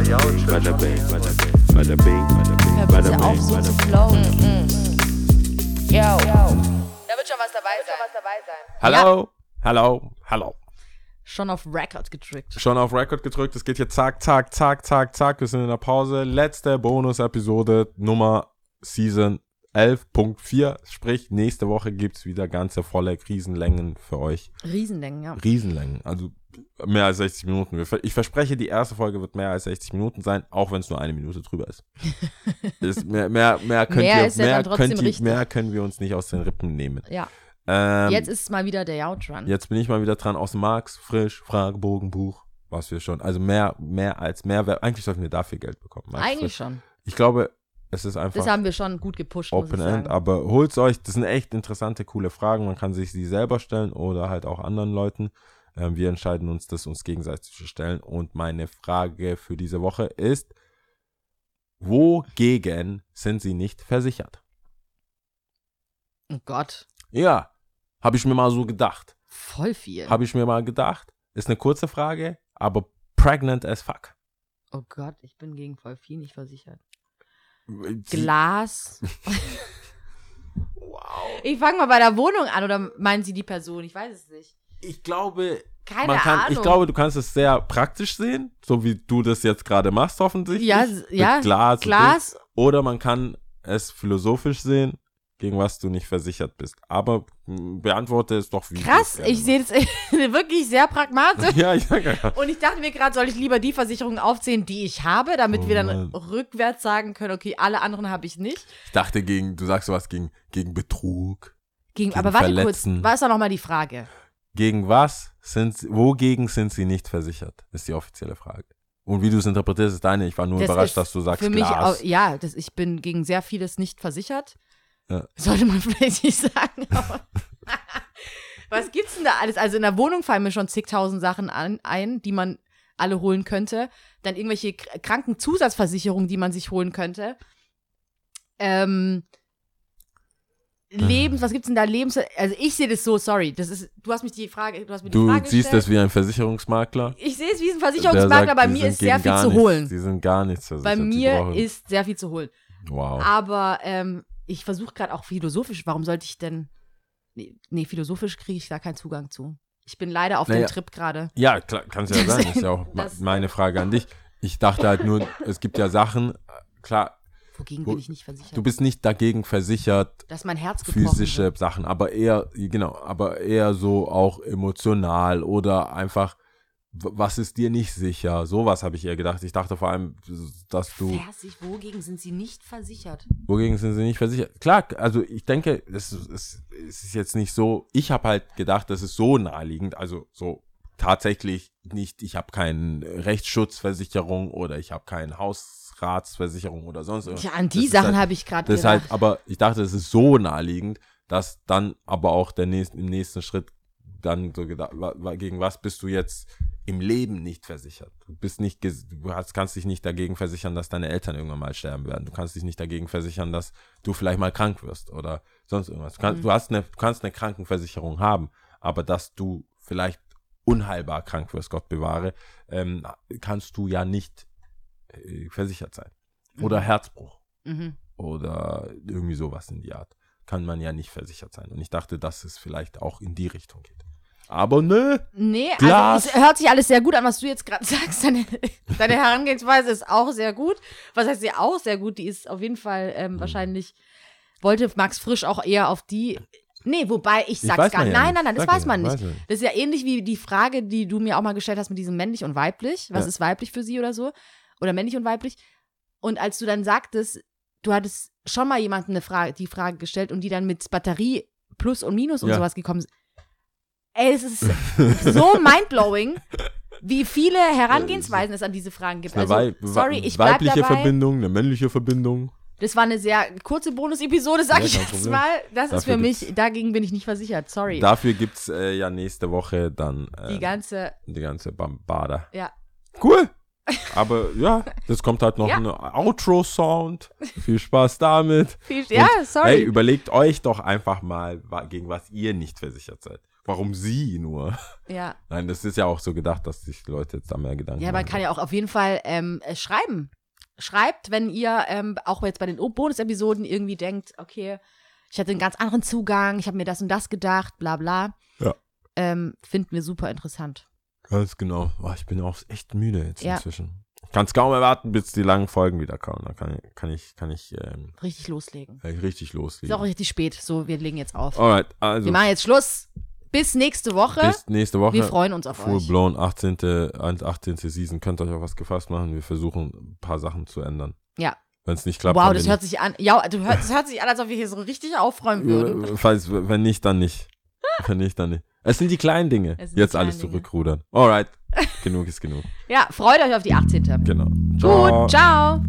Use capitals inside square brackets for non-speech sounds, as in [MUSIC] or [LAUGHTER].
Bada bing, bada bing, bada bing, auf, so zu flowen. Yo. Da wird schon was dabei sein. Hallo, hallo, hallo. Schon auf Record gedrückt. Schon auf Record gedrückt. Es geht jetzt zack, zack, zack, zack, zack. Wir sind in der Pause. Letzte Bonus-Episode Nummer Season 11.4. Sprich, nächste Woche gibt's wieder ganze volle Krisenlängen für euch. Riesenlängen, ja. Riesenlängen. Also mehr als 60 Minuten. Ich verspreche, die erste Folge wird mehr als 60 Minuten sein, auch wenn es nur eine Minute drüber ist. [LAUGHS] ist mehr, mehr, mehr, könnt Mehr ihr, ja mehr, könnt ihr, mehr können wir uns nicht aus den Rippen nehmen. Ja. Ähm, Jetzt ist mal wieder der Outrun. Jetzt bin ich mal wieder dran aus dem Marx, frisch, Fragebogen, Buch, was wir schon. Also mehr, mehr als Mehrwert. Eigentlich sollten wir dafür Geld bekommen. Max Eigentlich frisch. schon. Ich glaube, es ist einfach Das haben wir schon gut gepusht, Open End, aber holt's euch. Das sind echt interessante, coole Fragen. Man kann sich sie selber stellen oder halt auch anderen Leuten. Ähm, wir entscheiden uns, das uns gegenseitig zu stellen. Und meine Frage für diese Woche ist, wogegen sind sie nicht versichert? Oh Gott. Ja, habe ich mir mal so gedacht. Voll viel. Habe ich mir mal gedacht. Ist eine kurze Frage, aber pregnant as fuck. oh Gott, ich bin gegen voll viel nicht versichert. Glas. [LAUGHS] wow. Ich fange mal bei der Wohnung an oder meinen Sie die Person? Ich weiß es nicht. Ich glaube, Keine kann, Ahnung. ich glaube, du kannst es sehr praktisch sehen, so wie du das jetzt gerade machst, hoffentlich. Ja, ja, Glas. Glas. Oder man kann es philosophisch sehen, gegen was du nicht versichert bist. Aber mh, beantworte es doch wie. Krass, ich sehe das [LAUGHS] wirklich sehr pragmatisch. Ja, sag ja. Und ich dachte mir gerade, soll ich lieber die Versicherungen aufzählen, die ich habe, damit Oh wir dann Mann. rückwärts sagen können, okay, alle anderen habe ich nicht. Ich dachte gegen, du sagst sowas gegen, gegen Betrug. Gegen, Gegen aber warte Verletzen. kurz, was ist doch nochmal die Frage? Gegen was sind sie, wogegen sind sie nicht versichert? Ist die offizielle Frage. Und wie du es interpretierst, ist deine. Ich war nur Das überrascht, dass du sagst Für mich, Glas. auch, ja, das, ich bin gegen sehr vieles nicht versichert. Ja. Sollte man [LAUGHS] vielleicht nicht sagen. [LAUGHS] was gibt's denn da alles? Also in der Wohnung fallen mir schon zigtausend Sachen an, ein, die man alle holen könnte. Dann irgendwelche Krankenzusatzversicherungen, die man sich holen könnte. Ähm, Lebens, was gibt's denn da? Lebens, also ich sehe das so, sorry, das ist, du hast mich die Frage, du hast mir die Du Frage siehst gestellt. das wie ein Versicherungsmakler. Ich sehe es wie ein Versicherungsmakler, sagt, bei die mir ist sehr viel gar zu nichts. holen. Die sind gar nichts versichert. Bei die mir ist sehr viel zu holen. Wow. Aber ähm, ich versuche gerade auch philosophisch, warum sollte ich denn. Nee, nee philosophisch kriege ich da keinen Zugang zu. Ich bin leider auf Naja. dem Trip gerade. Ja, klar, kann es ja sein. Das ist ja auch [LAUGHS] meine [LAUGHS] Frage an dich. Ich dachte halt nur, es gibt ja Sachen, äh, klar, Wogegen Wo- bin ich nicht versichert? du bist nicht dagegen versichert, Dass mein Herz physische wird. Sachen, aber eher, genau, aber eher so auch emotional oder einfach, was ist dir nicht sicher? Sowas habe ich eher gedacht. Ich dachte vor allem, dass du. Versich, wogegen sind sie nicht versichert? Wogegen sind sie nicht versichert? Klar, also ich denke, es, ist- es, es ist jetzt nicht so, ich habe halt gedacht, das ist so naheliegend, also so tatsächlich nicht, ich habe keine Rechtsschutzversicherung oder ich habe keine Hausratsversicherung oder sonst irgendwas. Ja, an Das die ist Sachen halt, habe ich gerade Das ist gedacht. halt, aber ich dachte, es ist so naheliegend, dass dann aber auch der nächsten, im nächsten Schritt dann so gedacht, gegen was bist du jetzt im Leben nicht versichert? Du bist nicht, du hast, kannst dich nicht dagegen versichern, dass deine Eltern irgendwann mal sterben werden. Du kannst dich nicht dagegen versichern, dass du vielleicht mal krank wirst oder sonst irgendwas. Du, kannst, Mhm. du, hast eine, du kannst eine Krankenversicherung haben, aber dass du vielleicht unheilbar krank wirst, Gott bewahre, ähm, kannst du ja nicht äh, versichert sein. Oder Herzbruch mhm. oder irgendwie sowas in die Art. Kann man ja nicht versichert sein. Und ich dachte, dass es vielleicht auch in die Richtung geht. Aber nö. Nee, Glas. also es hört sich alles sehr gut an, was du jetzt gerade [LAUGHS] sagst. Deine, deine Herangehensweise ist auch sehr gut. Was heißt sie auch sehr gut? Die ist auf jeden Fall ähm, Hm. wahrscheinlich, wollte Max Frisch auch eher auf die. Nee, wobei ich Ich sag's weiß gar nicht. ja nein, nein, nein, das weiß man nicht. weiß man nicht. Das ist ja ähnlich wie die Frage, die du mir auch mal gestellt hast mit diesem männlich und weiblich. Was Ja. ist weiblich für sie oder so? Oder männlich und weiblich. Und als du dann sagtest, du hattest schon mal jemanden eine Frage, die Frage gestellt und die dann mit Batterie Plus und Minus und Ja. sowas gekommen sind. Ey, es ist so [LAUGHS] mindblowing, wie viele Herangehensweisen es an diese Fragen gibt. Also, Wei- sorry, ich bleib weibliche dabei. Verbindung, eine männliche Verbindung. Das war eine sehr kurze Bonus-Episode, sag Ja, ich jetzt Problem. mal. Das ist Dafür für mich, dagegen bin ich nicht versichert. Sorry. Dafür gibt es äh, ja nächste Woche dann äh, die ganze, die ganze Bambada. ja. Cool. Aber ja, das kommt halt noch Ja. ein Outro-Sound. Viel Spaß damit. Viel, ja, Und, sorry. Hey, überlegt euch doch einfach mal, gegen was ihr nicht versichert seid. Warum sie nur? Ja. Nein, das ist ja auch so gedacht, dass sich Leute jetzt da mehr Gedanken Ja, man machen. kann ja auch auf jeden Fall ähm, äh, schreiben. Schreibt, wenn ihr ähm, auch jetzt bei den Bonus-Episoden irgendwie denkt, okay, ich hatte einen ganz anderen Zugang, ich habe mir das und das gedacht, bla bla. Ja. Ähm, finden wir super interessant. Ganz genau. Boah, ich bin auch echt müde jetzt Ja. inzwischen. Ich kann es kaum erwarten, bis die langen Folgen wieder kommen. Da kann, kann ich, kann ich ähm, Richtig loslegen. kann ich richtig Ist auch loslegen. richtig spät. So, wir legen jetzt auf. Alright, also Wir machen jetzt Schluss. Bis nächste Woche. bis nächste Woche. wir freuen uns auf Full euch. blown 18. 18. Season. Könnt euch auf was gefasst machen. Wir versuchen ein paar Sachen zu ändern. Ja. Wenn es nicht klappt, Wow, das hört sich an. Ja, du hört, das hört sich an, als ob wir hier so richtig aufräumen würden. Äh, Falls, wenn nicht, dann nicht. [LAUGHS] Wenn nicht, dann nicht. Es sind die kleinen Dinge. Jetzt kleinen alles Dinge. zurückrudern. Alright. genug ist genug. [LAUGHS] Ja, freut euch auf die 18. Genau. Gut, ciao.